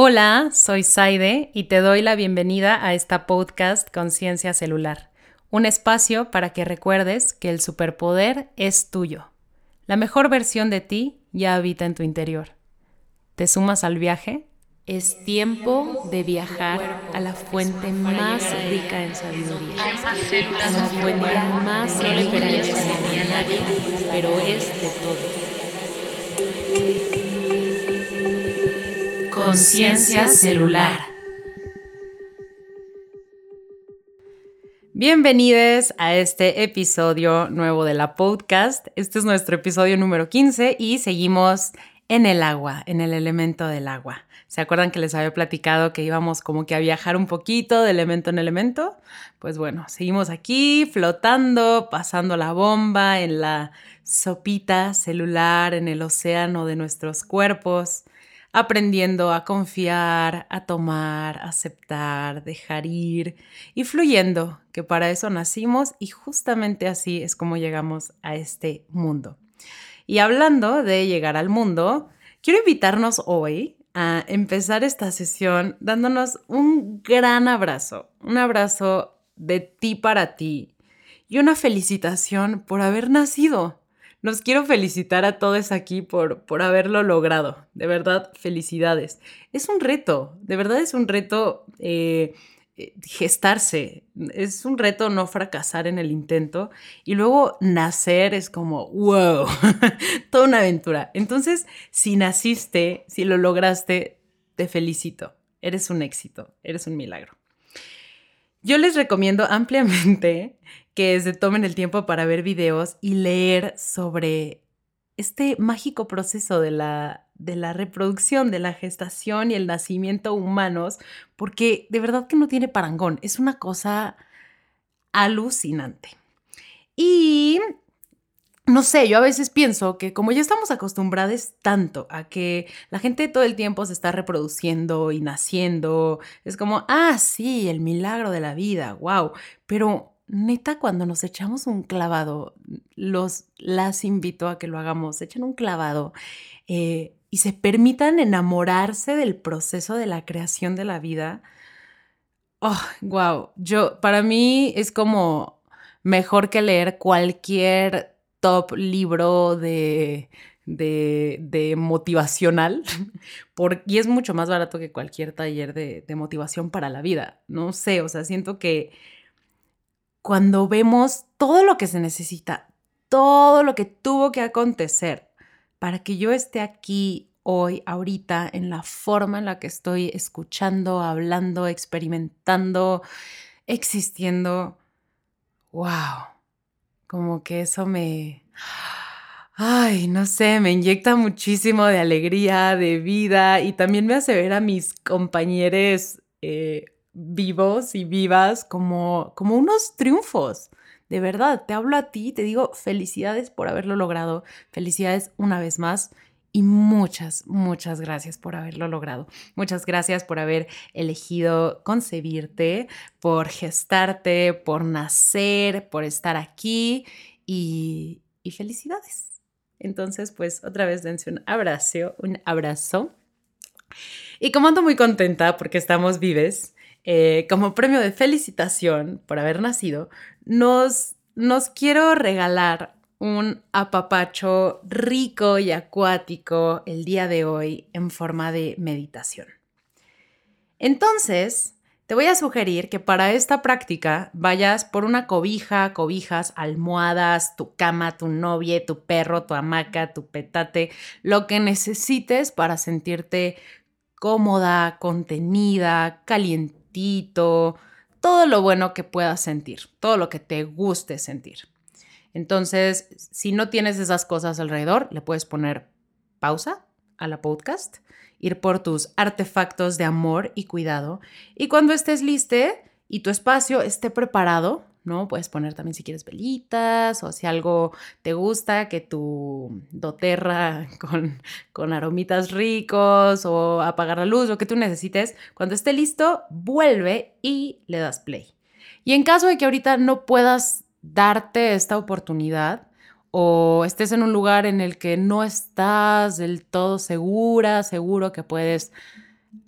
Hola, soy Saide y te doy la bienvenida a esta podcast Conciencia Celular, un espacio para que recuerdes que el superpoder es tuyo. La mejor versión de ti ya habita en tu interior. ¿Te sumas al viaje? Es tiempo de viajar a la fuente más rica en sabiduría, a la fuente más rica en nadie, pero es de todo. Conciencia celular. Bienvenidos a este episodio nuevo de la podcast. Este es nuestro episodio número 15 y seguimos en el agua, en el elemento del agua. ¿Se acuerdan que les había platicado que íbamos como que a viajar un poquito de elemento en elemento? Pues bueno, seguimos aquí flotando, pasando la bomba en la sopita celular, en el océano de nuestros cuerpos aprendiendo a confiar, a tomar, aceptar, dejar ir y fluyendo, que para eso nacimos y justamente así es como llegamos a este mundo. Y hablando de llegar al mundo, quiero invitarnos hoy a empezar esta sesión dándonos un gran abrazo, un abrazo de ti para ti y una felicitación por haber nacido. Nos quiero felicitar a todos aquí por, por haberlo logrado. De verdad, felicidades. Es un reto, de verdad es un reto eh, eh, gestarse. Es un reto no fracasar en el intento. Y luego nacer es como, wow, toda una aventura. Entonces, si naciste, si lo lograste, te felicito. Eres un éxito, eres un milagro. Yo les recomiendo ampliamente que se tomen el tiempo para ver videos y leer sobre este mágico proceso de la, de la reproducción, de la gestación y el nacimiento humanos, porque de verdad que no tiene parangón, es una cosa alucinante. Y no sé, yo a veces pienso que como ya estamos acostumbrados tanto a que la gente todo el tiempo se está reproduciendo y naciendo, es como, ah, sí, el milagro de la vida, wow, pero neta, cuando nos echamos un clavado, los las invito a que lo hagamos, echen un clavado eh, y se permitan enamorarse del proceso de la creación de la vida. Oh, wow. Yo, para mí es como mejor que leer cualquier top libro de, de, motivacional, y es mucho más barato que cualquier taller de, de motivación para la vida. No sé, o sea, siento que cuando vemos todo lo que se necesita, todo lo que tuvo que acontecer para que yo esté aquí hoy, ahorita, en la forma en la que estoy escuchando, hablando, experimentando, existiendo. ¡Wow! Como que eso me... Ay, no sé, me inyecta muchísimo de alegría, de vida y también me hace ver a mis compañeros eh, vivos y vivas como, como unos triunfos. De verdad, te hablo a ti, te digo felicidades por haberlo logrado, felicidades una vez más y muchas, muchas gracias por haberlo logrado. Muchas gracias por haber elegido concebirte, por gestarte, por nacer, por estar aquí y, y felicidades. Entonces, pues otra vez dense un abrazo, un abrazo. Y como ando muy contenta porque estamos vives, eh, como premio de felicitación por haber nacido, nos, nos quiero regalar un apapacho rico y acuático el día de hoy en forma de meditación. Entonces, te voy a sugerir que para esta práctica vayas por una cobija, cobijas, almohadas, tu cama, tu novia, tu perro, tu hamaca, tu petate, lo que necesites para sentirte cómoda, contenida, caliente todo lo bueno que puedas sentir, todo lo que te guste sentir. Entonces, si no tienes esas cosas alrededor, le puedes poner pausa a la podcast, ir por tus artefactos de amor y cuidado. Y cuando estés liste y tu espacio esté preparado, ¿no? Puedes poner también si quieres velitas o si algo te gusta, que tu doterra con, con aromitas ricos o apagar la luz, lo que tú necesites. Cuando esté listo, vuelve y le das play. Y en caso de que ahorita no puedas darte esta oportunidad o estés en un lugar en el que no estás del todo segura, seguro que puedes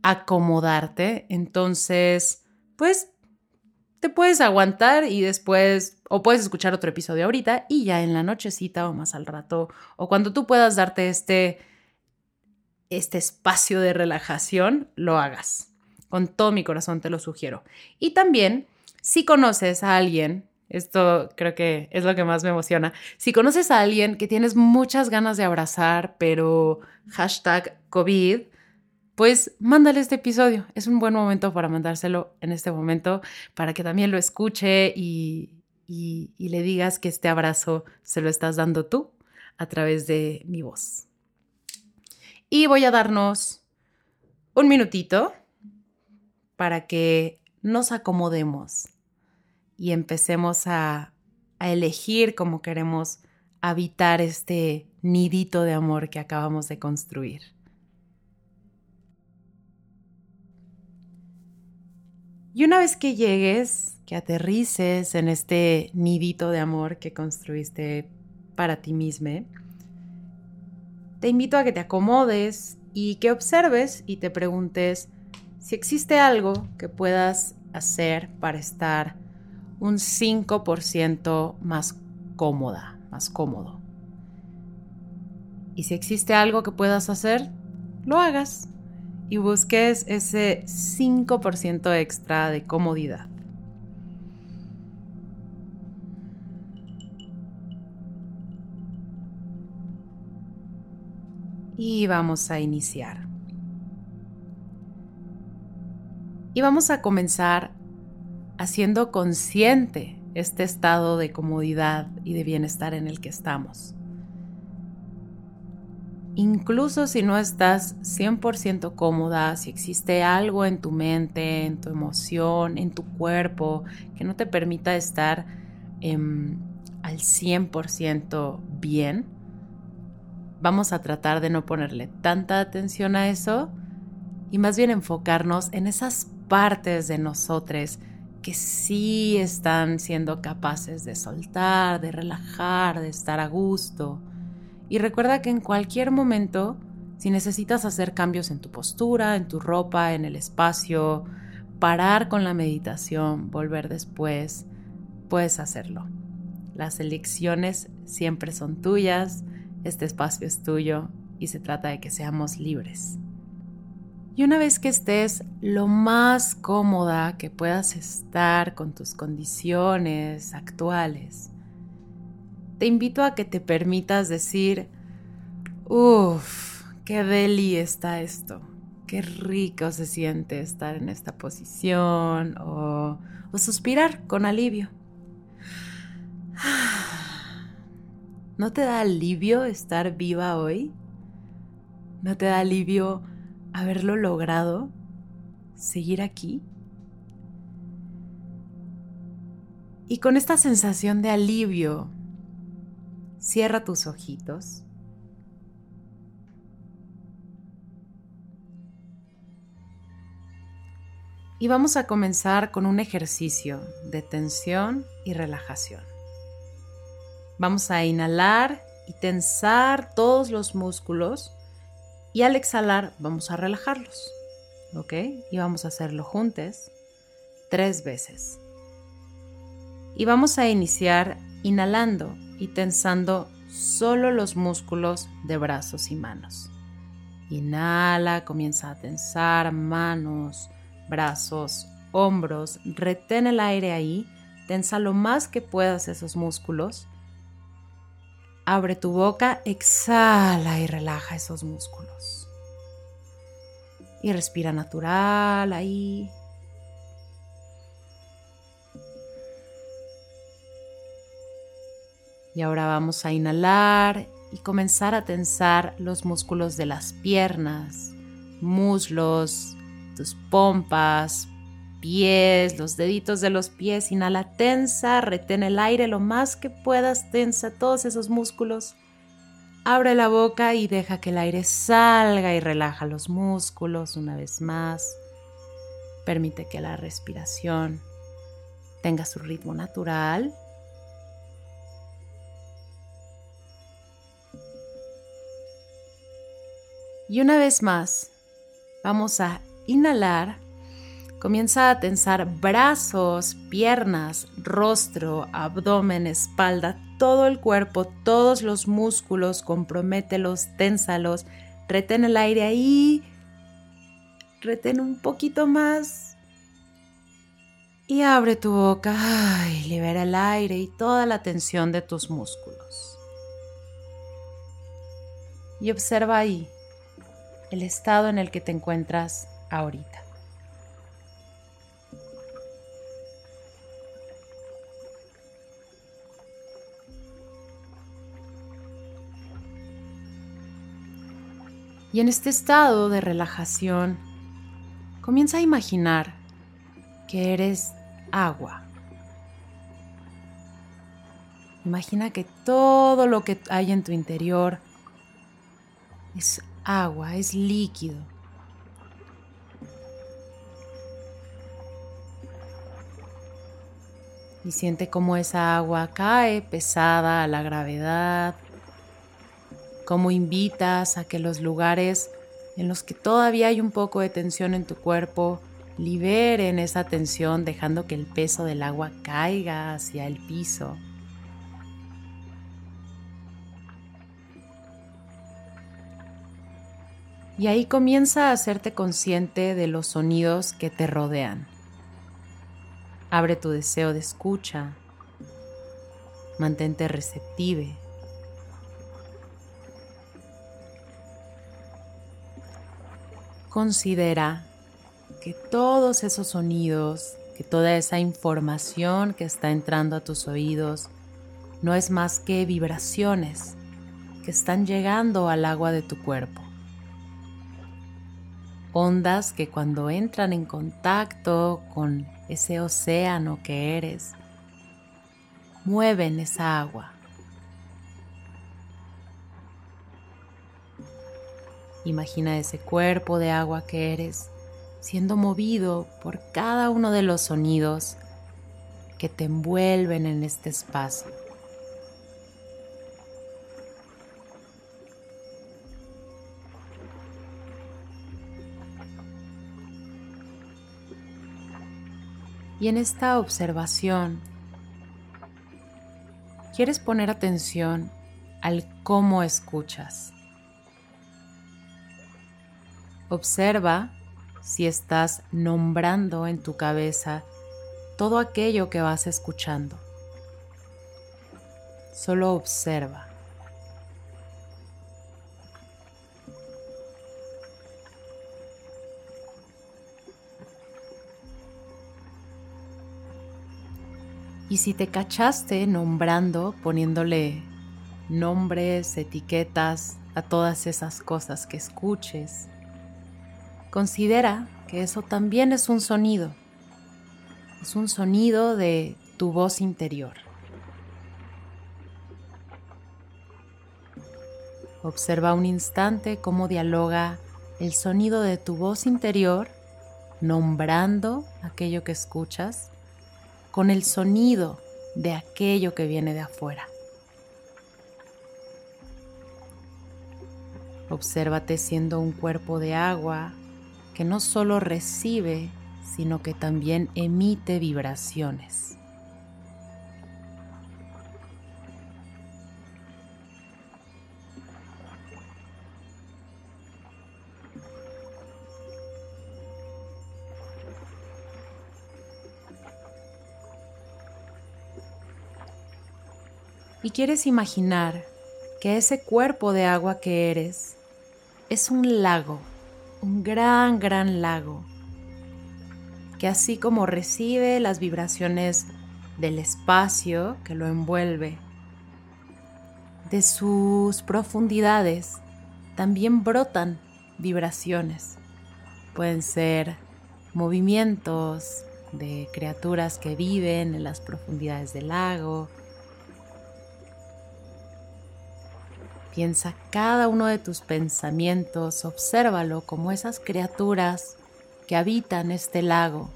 acomodarte, entonces, pues te puedes aguantar y después, o puedes escuchar otro episodio ahorita y ya en la nochecita o más al rato, o cuando tú puedas darte este, este espacio de relajación, lo hagas. Con todo mi corazón te lo sugiero. Y también, si conoces a alguien, esto creo que es lo que más me emociona, si conoces a alguien que tienes muchas ganas de abrazar, pero hashtag COVID, pues mándale este episodio. Es un buen momento para mandárselo en este momento, para que también lo escuche y, le digas que este abrazo se lo estás dando tú a través de mi voz. Y voy a darnos un minutito para que nos acomodemos y empecemos a, elegir cómo queremos habitar este nidito de amor que acabamos de construir. Y una vez que llegues, que aterrices en este nidito de amor que construiste para ti mismo, te invito a que te acomodes y que observes y te preguntes si existe algo que puedas hacer para estar un 5% más cómoda, más cómodo. Y si existe algo que puedas hacer, lo hagas y busques ese 5% extra de comodidad. Y vamos a iniciar. Y vamos a comenzar haciendo consciente este estado de comodidad y de bienestar en el que estamos. Incluso si no estás 100% cómoda, si existe algo en tu mente, en tu emoción, en tu cuerpo, que no te permita estar em, al 100% bien, vamos a tratar de no ponerle tanta atención a eso y más bien enfocarnos en esas partes de nosotros que sí están siendo capaces de soltar, de relajar, de estar a gusto y recuerda que en cualquier momento, si necesitas hacer cambios en tu postura, en tu ropa, en el espacio, parar con la meditación, volver después, puedes hacerlo. Las elecciones siempre son tuyas, este espacio es tuyo y se trata de que seamos libres. Y una vez que estés lo más cómoda que puedas estar con tus condiciones actuales, te invito a que te permitas decir, uff, qué deli está esto, qué rico se siente estar en esta posición o, o suspirar con alivio. ¿No te da alivio estar viva hoy? ¿No te da alivio haberlo logrado? ¿Seguir aquí? Y con esta sensación de alivio, Cierra tus ojitos. Y vamos a comenzar con un ejercicio de tensión y relajación. Vamos a inhalar y tensar todos los músculos y al exhalar vamos a relajarlos. ¿Ok? Y vamos a hacerlo juntos tres veces. Y vamos a iniciar inhalando y tensando solo los músculos de brazos y manos. Inhala, comienza a tensar manos, brazos, hombros, retén el aire ahí, tensa lo más que puedas esos músculos. Abre tu boca, exhala y relaja esos músculos. Y respira natural ahí. Y ahora vamos a inhalar y comenzar a tensar los músculos de las piernas, muslos, tus pompas, pies, los deditos de los pies. Inhala, tensa, retén el aire lo más que puedas, tensa todos esos músculos. Abre la boca y deja que el aire salga y relaja los músculos una vez más. Permite que la respiración tenga su ritmo natural Y una vez más, vamos a inhalar, comienza a tensar brazos, piernas, rostro, abdomen, espalda, todo el cuerpo, todos los músculos, compromételos, ténsalos, retén el aire ahí, retén un poquito más y abre tu boca y libera el aire y toda la tensión de tus músculos. Y observa ahí el estado en el que te encuentras ahorita. Y en este estado de relajación, comienza a imaginar que eres agua. Imagina que todo lo que hay en tu interior es agua, es líquido. Y siente cómo esa agua cae pesada a la gravedad, cómo invitas a que los lugares en los que todavía hay un poco de tensión en tu cuerpo liberen esa tensión dejando que el peso del agua caiga hacia el piso. Y ahí comienza a hacerte consciente de los sonidos que te rodean. Abre tu deseo de escucha. Mantente receptive. Considera que todos esos sonidos, que toda esa información que está entrando a tus oídos, no es más que vibraciones que están llegando al agua de tu cuerpo ondas que cuando entran en contacto con ese océano que eres, mueven esa agua. Imagina ese cuerpo de agua que eres siendo movido por cada uno de los sonidos que te envuelven en este espacio. Y en esta observación, quieres poner atención al cómo escuchas. Observa si estás nombrando en tu cabeza todo aquello que vas escuchando. Solo observa. Y si te cachaste nombrando, poniéndole nombres, etiquetas a todas esas cosas que escuches, considera que eso también es un sonido. Es un sonido de tu voz interior. Observa un instante cómo dialoga el sonido de tu voz interior, nombrando aquello que escuchas con el sonido de aquello que viene de afuera. Obsérvate siendo un cuerpo de agua que no solo recibe, sino que también emite vibraciones. y quieres imaginar que ese cuerpo de agua que eres es un lago, un gran, gran lago, que así como recibe las vibraciones del espacio que lo envuelve, de sus profundidades también brotan vibraciones. Pueden ser movimientos de criaturas que viven en las profundidades del lago, Piensa cada uno de tus pensamientos, obsérvalo como esas criaturas que habitan este lago,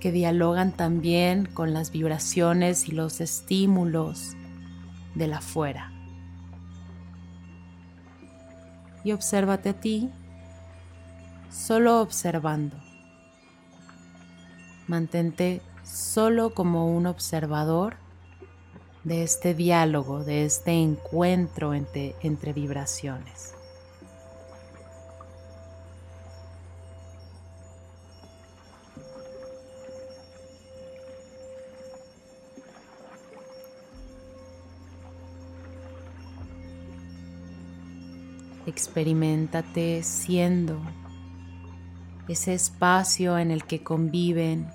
que dialogan también con las vibraciones y los estímulos de la afuera. Y obsérvate a ti solo observando. Mantente solo como un observador de este diálogo, de este encuentro entre, entre vibraciones. Experimentate siendo ese espacio en el que conviven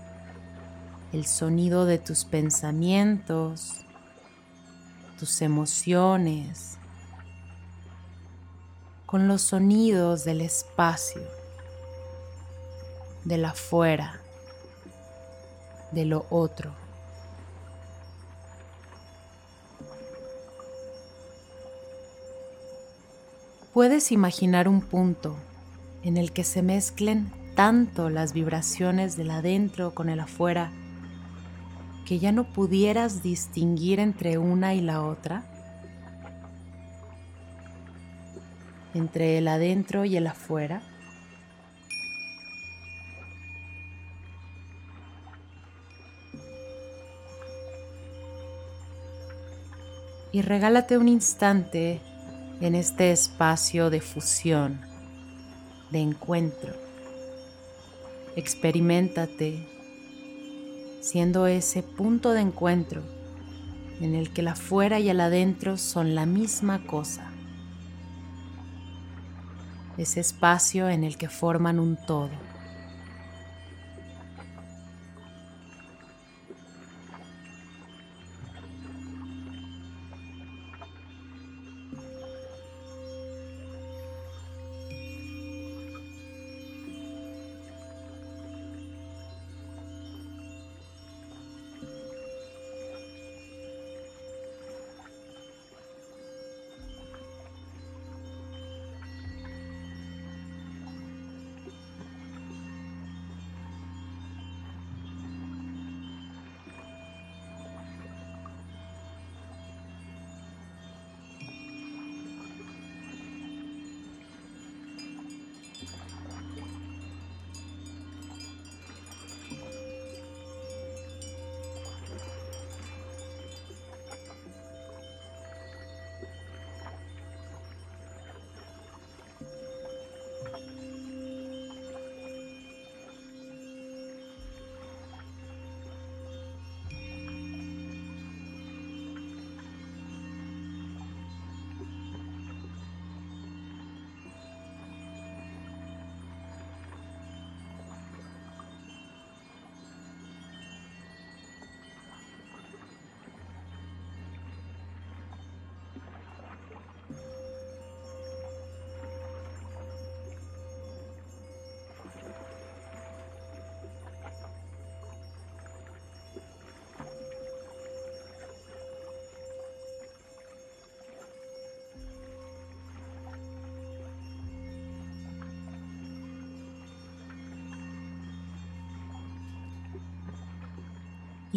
el sonido de tus pensamientos, tus emociones, con los sonidos del espacio, de la afuera, de lo otro. Puedes imaginar un punto en el que se mezclen tanto las vibraciones del adentro con el afuera que ya no pudieras distinguir entre una y la otra, entre el adentro y el afuera. Y regálate un instante en este espacio de fusión, de encuentro. Experimentate siendo ese punto de encuentro en el que el afuera y el adentro son la misma cosa. Ese espacio en el que forman un todo.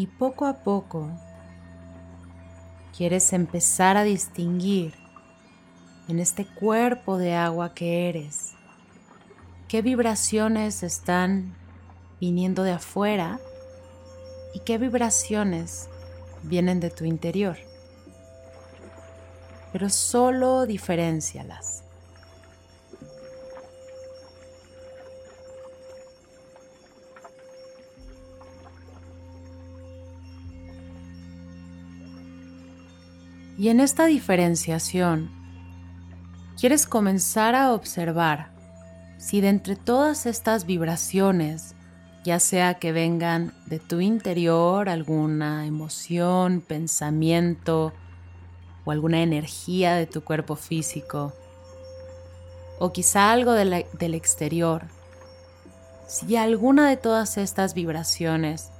Y poco a poco quieres empezar a distinguir en este cuerpo de agua que eres qué vibraciones están viniendo de afuera y qué vibraciones vienen de tu interior. Pero solo diferencialas. Y en esta diferenciación, quieres comenzar a observar si de entre todas estas vibraciones, ya sea que vengan de tu interior, alguna emoción, pensamiento o alguna energía de tu cuerpo físico, o quizá algo del exterior, si alguna de todas estas vibraciones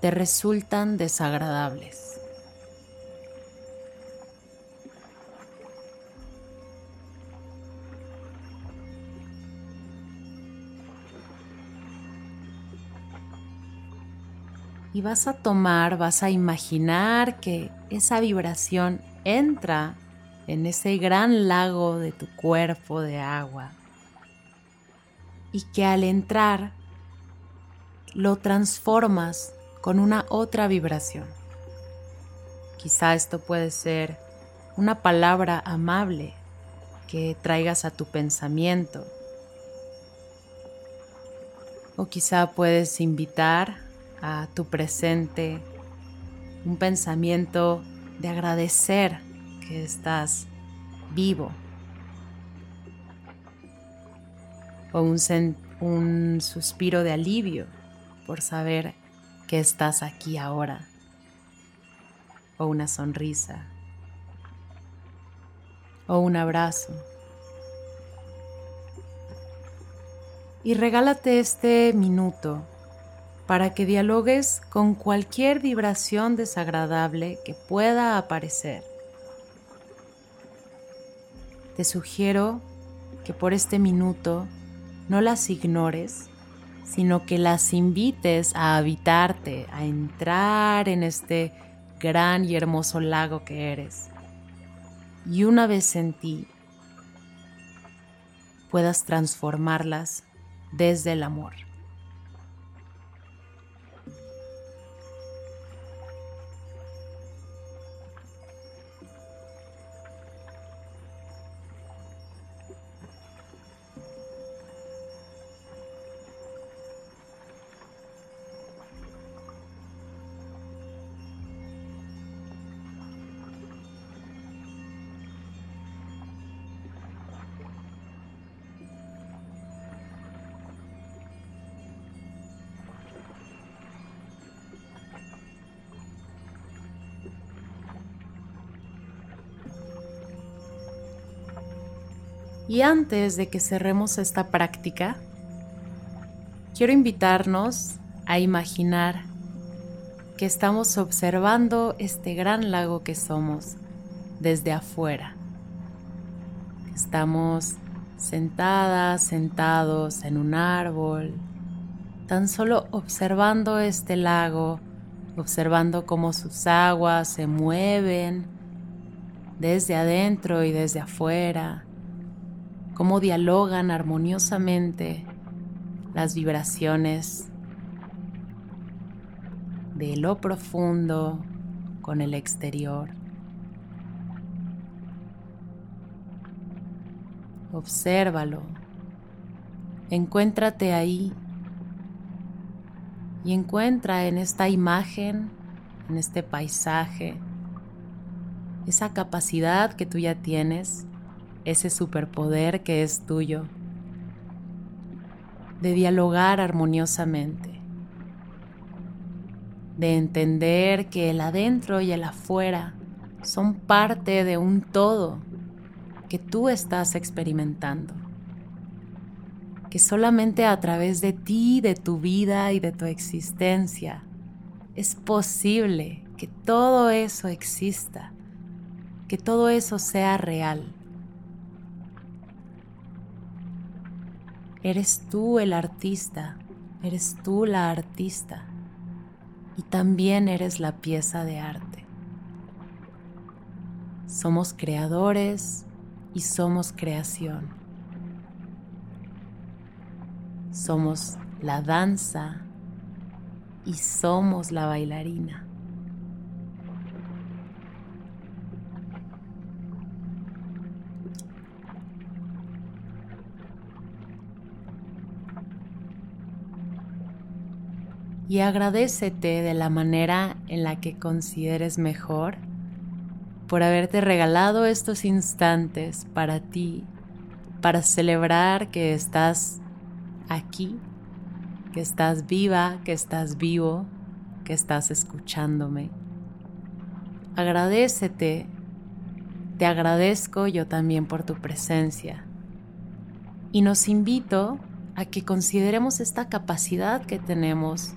te resultan desagradables. Y vas a tomar, vas a imaginar que esa vibración entra en ese gran lago de tu cuerpo de agua y que al entrar lo transformas con una otra vibración. Quizá esto puede ser una palabra amable que traigas a tu pensamiento. O quizá puedes invitar a tu presente un pensamiento de agradecer que estás vivo. O un, un suspiro de alivio por saber que estás aquí ahora. O una sonrisa. O un abrazo. Y regálate este minuto para que dialogues con cualquier vibración desagradable que pueda aparecer. Te sugiero que por este minuto no las ignores, sino que las invites a habitarte, a entrar en este gran y hermoso lago que eres. Y una vez en ti, puedas transformarlas desde el amor. Y antes de que cerremos esta práctica, quiero invitarnos a imaginar que estamos observando este gran lago que somos desde afuera. Estamos sentadas, sentados en un árbol, tan solo observando este lago, observando cómo sus aguas se mueven desde adentro y desde afuera cómo dialogan armoniosamente las vibraciones de lo profundo con el exterior. Obsérvalo, encuéntrate ahí y encuentra en esta imagen, en este paisaje, esa capacidad que tú ya tienes ese superpoder que es tuyo, de dialogar armoniosamente, de entender que el adentro y el afuera son parte de un todo que tú estás experimentando, que solamente a través de ti, de tu vida y de tu existencia es posible que todo eso exista, que todo eso sea real. Eres tú el artista, eres tú la artista y también eres la pieza de arte. Somos creadores y somos creación. Somos la danza y somos la bailarina. Y agradecete de la manera en la que consideres mejor por haberte regalado estos instantes para ti, para celebrar que estás aquí, que estás viva, que estás vivo, que estás escuchándome. Agradecete, te agradezco yo también por tu presencia y nos invito a que consideremos esta capacidad que tenemos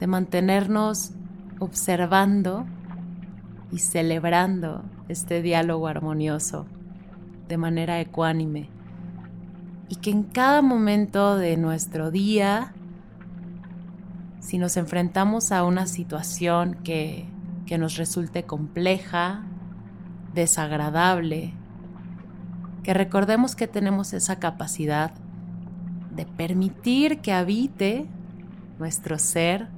de mantenernos observando y celebrando este diálogo armonioso de manera ecuánime. Y que en cada momento de nuestro día, si nos enfrentamos a una situación que, que nos resulte compleja, desagradable, que recordemos que tenemos esa capacidad de permitir que habite nuestro ser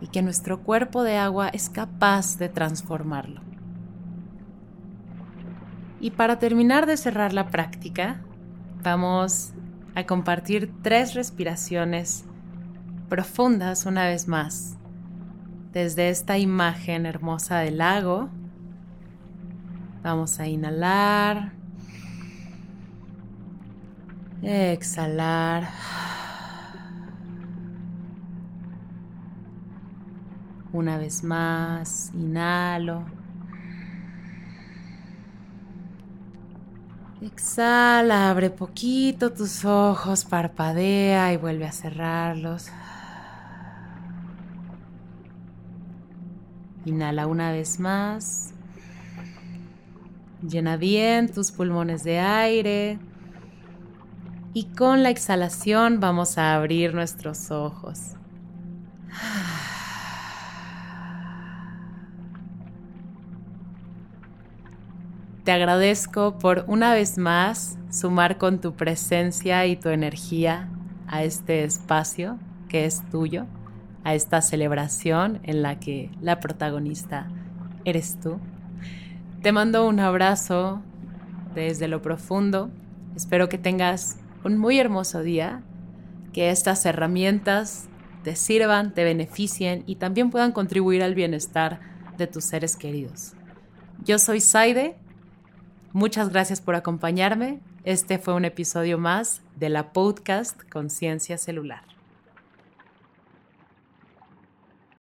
y que nuestro cuerpo de agua es capaz de transformarlo. Y para terminar de cerrar la práctica, vamos a compartir tres respiraciones profundas una vez más desde esta imagen hermosa del lago. Vamos a inhalar, exhalar. Una vez más, inhalo. Exhala, abre poquito tus ojos, parpadea y vuelve a cerrarlos. Inhala una vez más. Llena bien tus pulmones de aire. Y con la exhalación vamos a abrir nuestros ojos. Te agradezco por una vez más sumar con tu presencia y tu energía a este espacio que es tuyo, a esta celebración en la que la protagonista eres tú. Te mando un abrazo desde lo profundo. Espero que tengas un muy hermoso día, que estas herramientas te sirvan, te beneficien y también puedan contribuir al bienestar de tus seres queridos. Yo soy Saide Muchas gracias por acompañarme. Este fue un episodio más de la podcast Conciencia Celular.